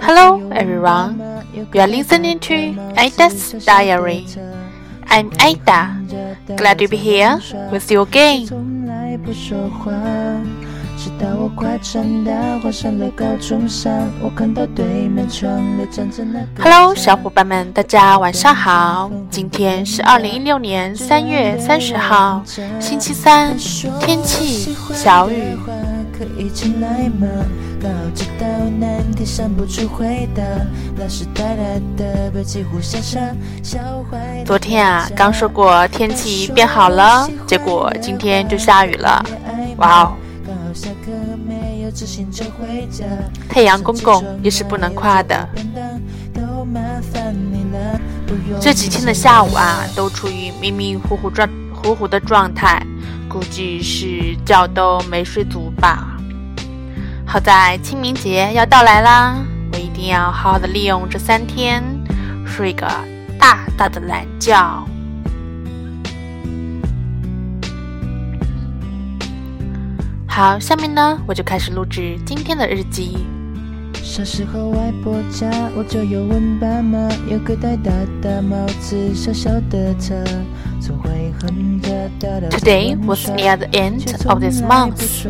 Hello, everyone. You are listening to Ada's Diary. I'm Ada. Glad to be here with you again. Hello，小伙伴们，大家晚上好。今天是二零一六年三月三十号，星期三，天气小雨。昨天啊，刚说过天气变好了，结果今天就下雨了。哇哦！太阳公公也是不能夸的。这几天的下午啊，都处于迷迷糊糊状糊糊的状态，估计是觉都没睡足吧。好在清明节要到来啦，我一定要好好的利用这三天，睡个大大的懒觉。好，下面呢，我就开始录制今天的日记。小时候外婆家我就有问爸妈，有个戴大大帽子小小的车。Today was near the end of this month,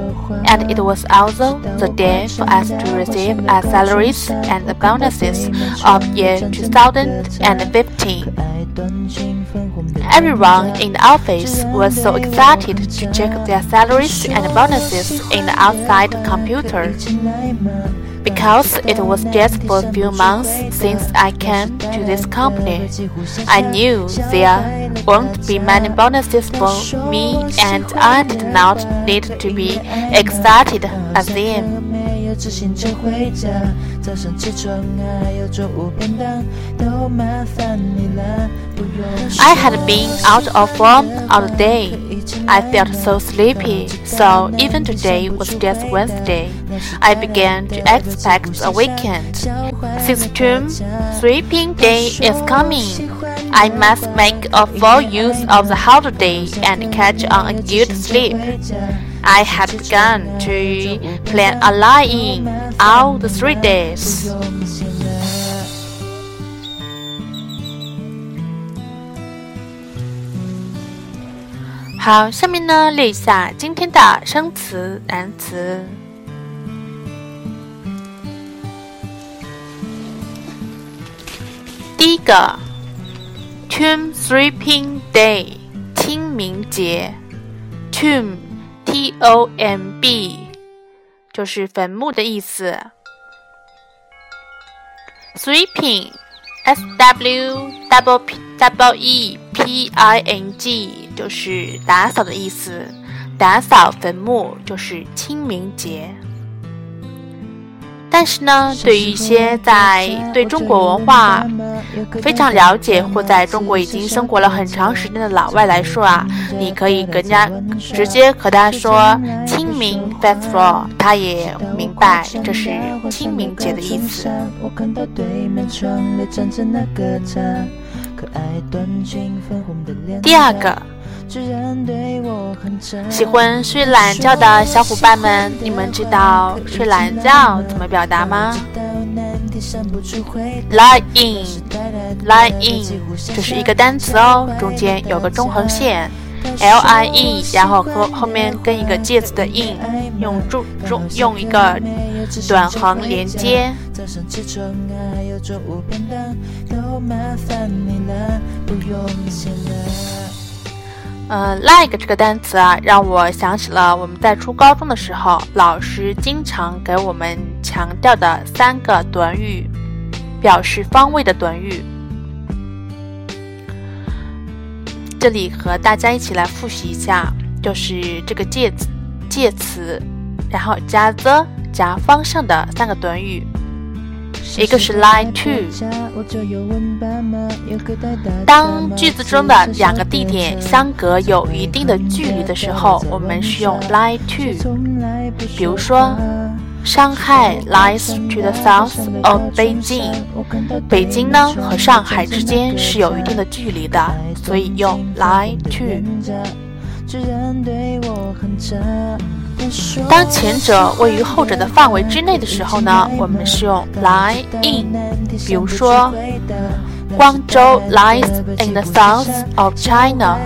and it was also the day for us to receive our salaries and the bonuses of year 2015. Everyone in the office was so excited to check their salaries and bonuses in the outside computer because it was just for a few months since I came to this company. I knew there won't be many bonuses for me and I did not need to be excited as them. I had been out of form all day. I felt so sleepy, so even today was just Wednesday. I began to expect a weekend. Since term, sweeping day is coming. I must make a full use of the holiday and catch on a good sleep. I had begun to plan a lie-in all the three days. 好，下面呢列一下今天的生词、单词。第一个 ，Tomb Sweeping Day，清明节。Tomb，T O M B，就是坟墓的意思。Sweeping，S W W W E P I N G。就是打扫的意思，打扫坟墓就是清明节。但是呢，对于一些在对中国文化非常了解或在中国已经生活了很长时间的老外来说啊，你可以更加直接和他说“清明 Festival”，他也明白这是清明节的意思。第二个。喜欢睡懒觉的小伙伴们，你们知道睡懒觉怎么表达吗？Lie in，lie in，这是一个单词哦，中间有个中横线，L I E，然后和后面跟一个介词的 in，用中中用一个短横连接。呃，like 这个单词啊，让我想起了我们在初高中的时候，老师经常给我们强调的三个短语，表示方位的短语。这里和大家一起来复习一下，就是这个介词、介词，然后加 the 加方向的三个短语。一个是 lie to，当句子中的两个地点相隔有一定的距离的时候，我们是用 lie to。比如说 Shanghai lies to the south of Beijing。北京呢和上海之间是有一定的距离的，所以用 lie to。当前者位于后者的范围之内的时候呢，我们是用 lie in。比如说，广州 lies in the south of China。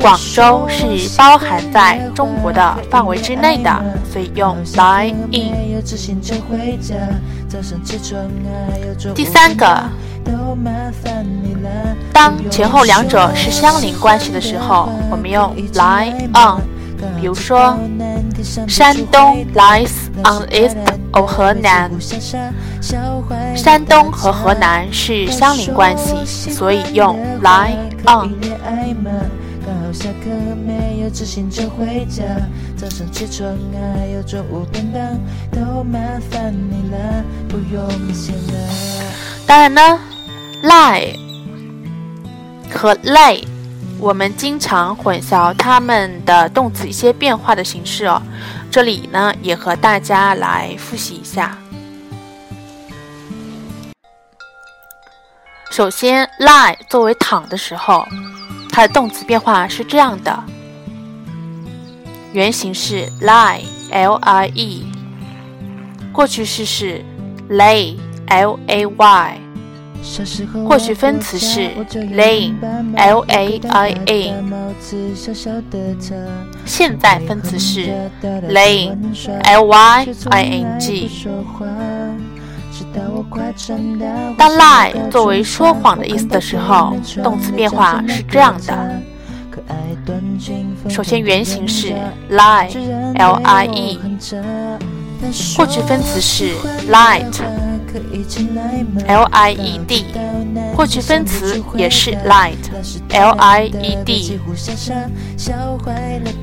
广州是包含在中国的范围之内的，所以用 lie in。第三个，当前后两者是相邻关系的时候，我们用 lie on。比如说，山东 lies on east of 河南。山东和河南是相邻关系，所以用 lie on。下课没有自行车回家，早上起床还有中午便当，都麻烦你了，不用谢了。当然呢，lie 和 lay，我们经常混淆它们的动词一些变化的形式哦。这里呢，也和大家来复习一下。首先，lie 作为躺的时候。它的动词变化是这样的：原形是 lie，l-i-e；过去式是 lay，l-a-y；过去分词是 laying，l-a-i-n；现在分词是 laying，l-y-i-n-g。当 lie 作为说谎的意思的时候，动词变化是这样的。首先，原形是 lie，l-i-e；过去分词是 lied，l-i-e-d；过去分词也是 light。L I E D，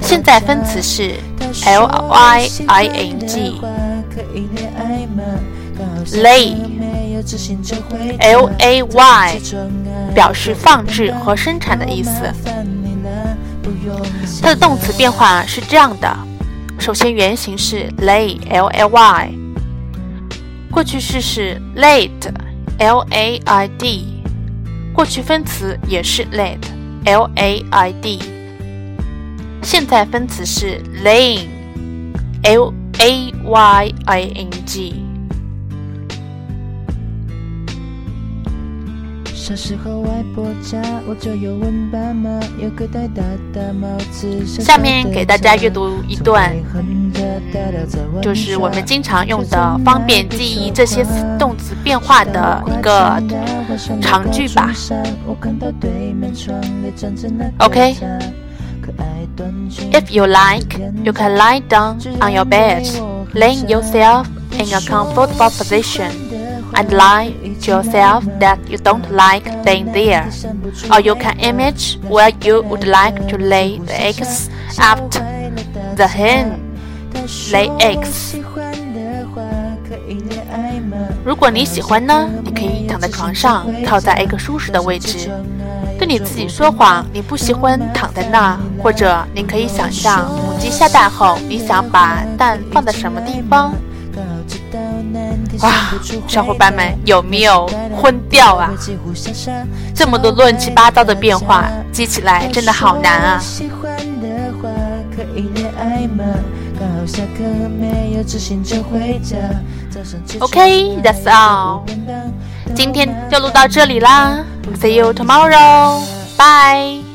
现在分词是 l-y-i-n-g。lay，l a y，表示放置和生产的意思。它的动词变化是这样的：首先，原形是 lay，l a y；过去式是 laid，l a i d；过去分词也是 laid，l a i d；现在分词是 laying, l a y i n g 小时候外婆家，我就有问爸妈，有个戴大大帽子。下面给大家阅读一段，就是我们经常用的，方便记忆这些动词变化的一个长句吧。OK。If you like, you can lie down on your bed, laying yourself in a comfortable position and lie to yourself that you don't like being there. Or you can image where you would like to lay the eggs after the hen lay eggs. 如果你喜欢呢，你可以躺在床上，靠在一个舒适的位置，对你自己说谎，你不喜欢躺在那，或者你可以想象母鸡下蛋后，你想把蛋放在什么地方。哇，小伙伴们有没有昏掉啊？这么多乱七八糟的变化，记起来真的好难啊。OK，that's all，今天就录到这里啦。See you tomorrow，bye。